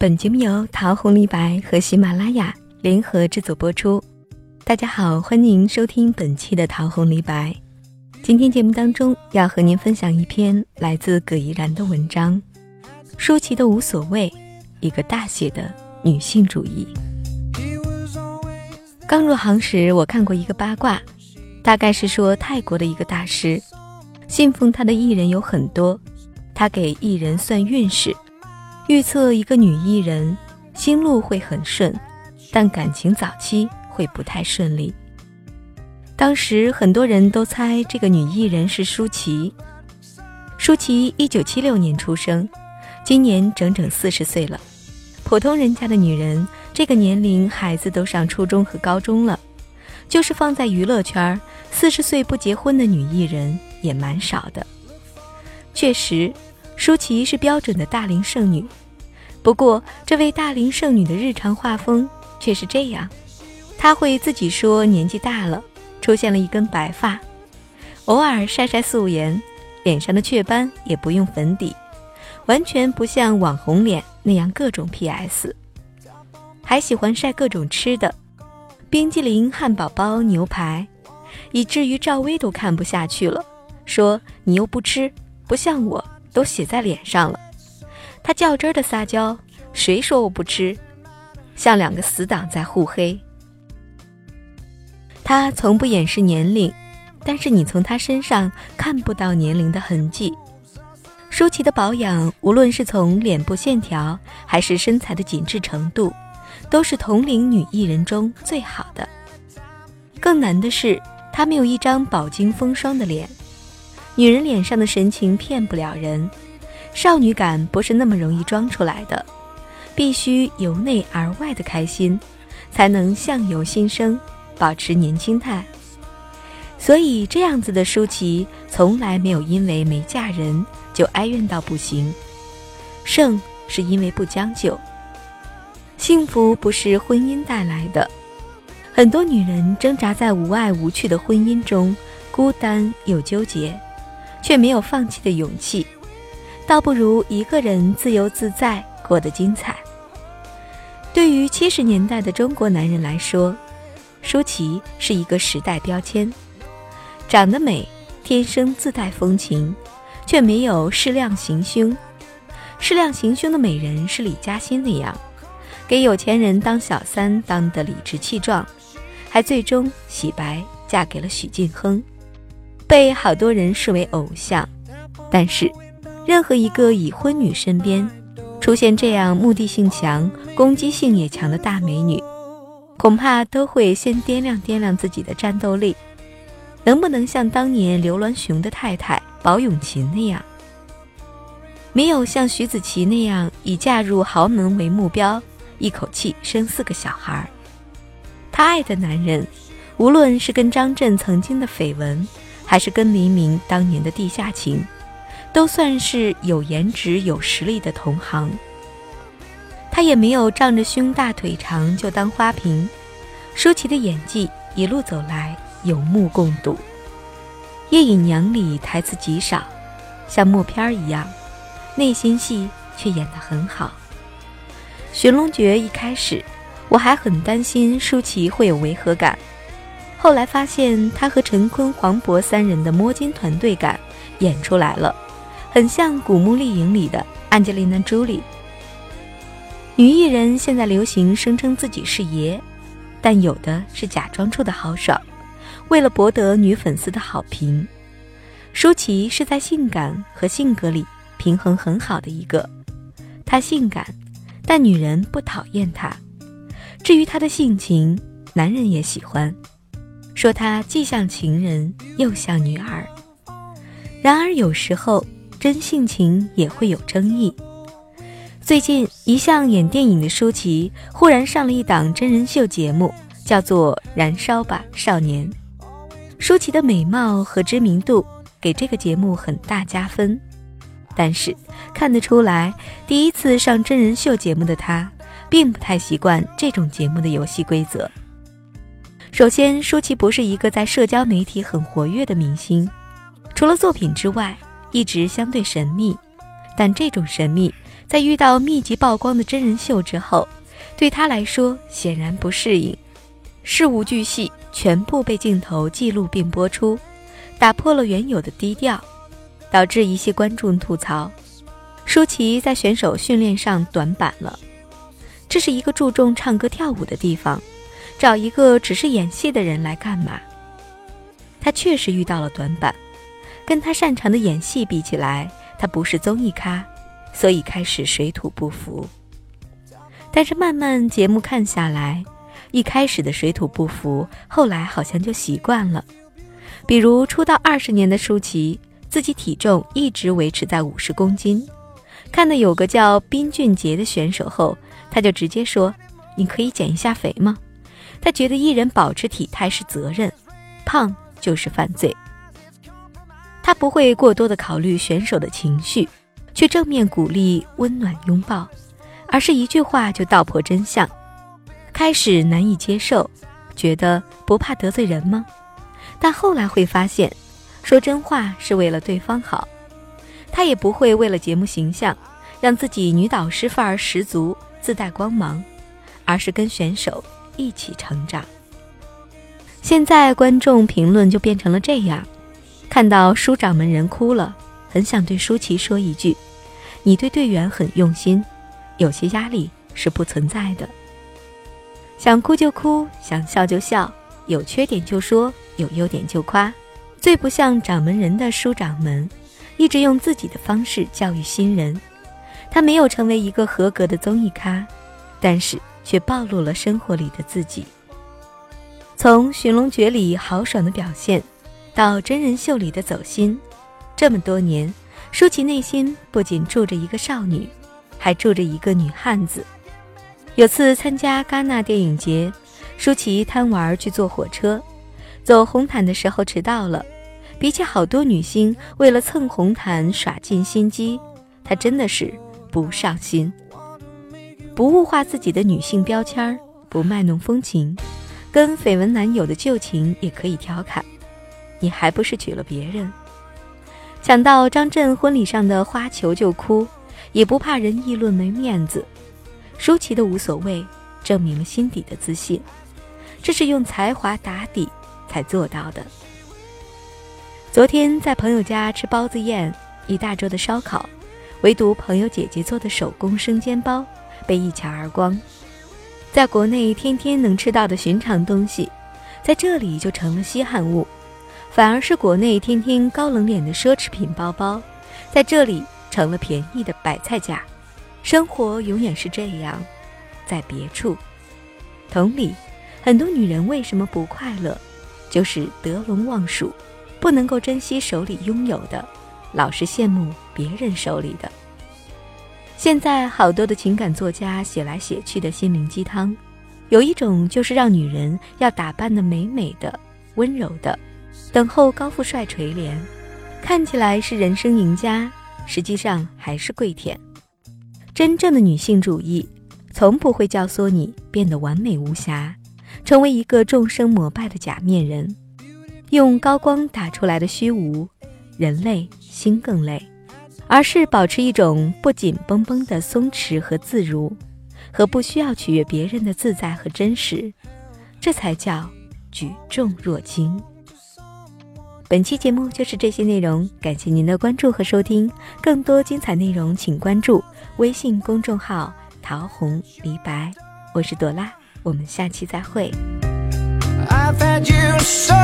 本节目由桃红李白和喜马拉雅联合制作播出。大家好，欢迎收听本期的桃红李白。今天节目当中要和您分享一篇来自葛怡然的文章，舒淇的无所谓，一个大写的女性主义。刚入行时，我看过一个八卦，大概是说泰国的一个大师，信奉他的艺人有很多，他给艺人算运势。预测一个女艺人心路会很顺，但感情早期会不太顺利。当时很多人都猜这个女艺人是舒淇。舒淇一九七六年出生，今年整整四十岁了。普通人家的女人，这个年龄孩子都上初中和高中了。就是放在娱乐圈，四十岁不结婚的女艺人也蛮少的。确实，舒淇是标准的大龄剩女。不过，这位大龄剩女的日常画风却是这样：她会自己说年纪大了，出现了一根白发，偶尔晒晒素颜，脸上的雀斑也不用粉底，完全不像网红脸那样各种 PS。还喜欢晒各种吃的，冰激凌、汉堡包、牛排，以至于赵薇都看不下去了，说：“你又不吃，不像我，都写在脸上了。”他较真的撒娇：“谁说我不吃？”像两个死党在互黑。他从不掩饰年龄，但是你从他身上看不到年龄的痕迹。舒淇的保养，无论是从脸部线条还是身材的紧致程度，都是同龄女艺人中最好的。更难的是，她没有一张饱经风霜的脸，女人脸上的神情骗不了人。少女感不是那么容易装出来的，必须由内而外的开心，才能相由心生，保持年轻态。所以这样子的舒淇从来没有因为没嫁人就哀怨到不行。胜是因为不将就。幸福不是婚姻带来的，很多女人挣扎在无爱无趣的婚姻中，孤单又纠结，却没有放弃的勇气。倒不如一个人自由自在过得精彩。对于七十年代的中国男人来说，舒淇是一个时代标签。长得美，天生自带风情，却没有适量行凶。适量行凶的美人是李嘉欣那样，给有钱人当小三当得理直气壮，还最终洗白嫁给了许晋亨，被好多人视为偶像。但是。任何一个已婚女身边出现这样目的性强、攻击性也强的大美女，恐怕都会先掂量掂量自己的战斗力，能不能像当年刘銮雄的太太宝永琴那样，没有像徐子淇那样以嫁入豪门为目标，一口气生四个小孩。她爱的男人，无论是跟张震曾经的绯闻，还是跟黎明当年的地下情。都算是有颜值、有实力的同行。他也没有仗着胸大腿长就当花瓶。舒淇的演技一路走来有目共睹，《夜影娘》里台词极少，像默片一样，内心戏却演得很好。《寻龙诀》一开始我还很担心舒淇会有违和感，后来发现他和陈坤、黄渤三人的摸金团队感演出来了。很像《古墓丽影》里的安吉丽娜·朱莉。女艺人现在流行声称自己是爷，但有的是假装出的豪爽，为了博得女粉丝的好评。舒淇是在性感和性格里平衡很好的一个，她性感，但女人不讨厌她。至于她的性情，男人也喜欢，说她既像情人又像女儿。然而有时候。真性情也会有争议。最近，一向演电影的舒淇忽然上了一档真人秀节目，叫做《燃烧吧少年》。舒淇的美貌和知名度给这个节目很大加分，但是看得出来，第一次上真人秀节目的她，并不太习惯这种节目的游戏规则。首先，舒淇不是一个在社交媒体很活跃的明星，除了作品之外。一直相对神秘，但这种神秘在遇到密集曝光的真人秀之后，对她来说显然不适应，事无巨细全部被镜头记录并播出，打破了原有的低调，导致一些观众吐槽：舒淇在选手训练上短板了。这是一个注重唱歌跳舞的地方，找一个只是演戏的人来干嘛？他确实遇到了短板，跟他擅长的演戏比起来，他不是综艺咖，所以开始水土不服。但是慢慢节目看下来，一开始的水土不服，后来好像就习惯了。比如出道二十年的舒淇，自己体重一直维持在五十公斤，看到有个叫宾俊杰的选手后。他就直接说：“你可以减一下肥吗？”他觉得艺人保持体态是责任，胖就是犯罪。他不会过多的考虑选手的情绪，去正面鼓励、温暖拥抱，而是一句话就道破真相。开始难以接受，觉得不怕得罪人吗？但后来会发现，说真话是为了对方好。他也不会为了节目形象，让自己女导师范儿十足。自带光芒，而是跟选手一起成长。现在观众评论就变成了这样：看到舒掌门人哭了，很想对舒淇说一句：“你对队员很用心，有些压力是不存在的。想哭就哭，想笑就笑，有缺点就说，有优点就夸。最不像掌门人的舒掌门，一直用自己的方式教育新人。”他没有成为一个合格的综艺咖，但是却暴露了生活里的自己。从《寻龙诀》里豪爽的表现，到真人秀里的走心，这么多年，舒淇内心不仅住着一个少女，还住着一个女汉子。有次参加戛纳电影节，舒淇贪玩去坐火车，走红毯的时候迟到了。比起好多女星为了蹭红毯耍尽心机，她真的是。不上心，不物化自己的女性标签，不卖弄风情，跟绯闻男友的旧情也可以调侃。你还不是娶了别人？想到张震婚礼上的花球就哭，也不怕人议论没面子。舒淇的无所谓，证明了心底的自信，这是用才华打底才做到的。昨天在朋友家吃包子宴，一大桌的烧烤。唯独朋友姐姐做的手工生煎包被一抢而光，在国内天天能吃到的寻常东西，在这里就成了稀罕物；反而是国内天天高冷脸的奢侈品包包，在这里成了便宜的白菜价。生活永远是这样，在别处。同理，很多女人为什么不快乐，就是得陇望蜀，不能够珍惜手里拥有的。老是羡慕别人手里的。现在好多的情感作家写来写去的心灵鸡汤，有一种就是让女人要打扮的美美的、温柔的，等候高富帅垂怜，看起来是人生赢家，实际上还是跪舔。真正的女性主义，从不会教唆你变得完美无瑕，成为一个众生膜拜的假面人，用高光打出来的虚无。人累心更累，而是保持一种不紧绷绷的松弛和自如，和不需要取悦别人的自在和真实，这才叫举重若轻。本期节目就是这些内容，感谢您的关注和收听。更多精彩内容，请关注微信公众号“桃红梨白”，我是朵拉，我们下期再会。I've had you so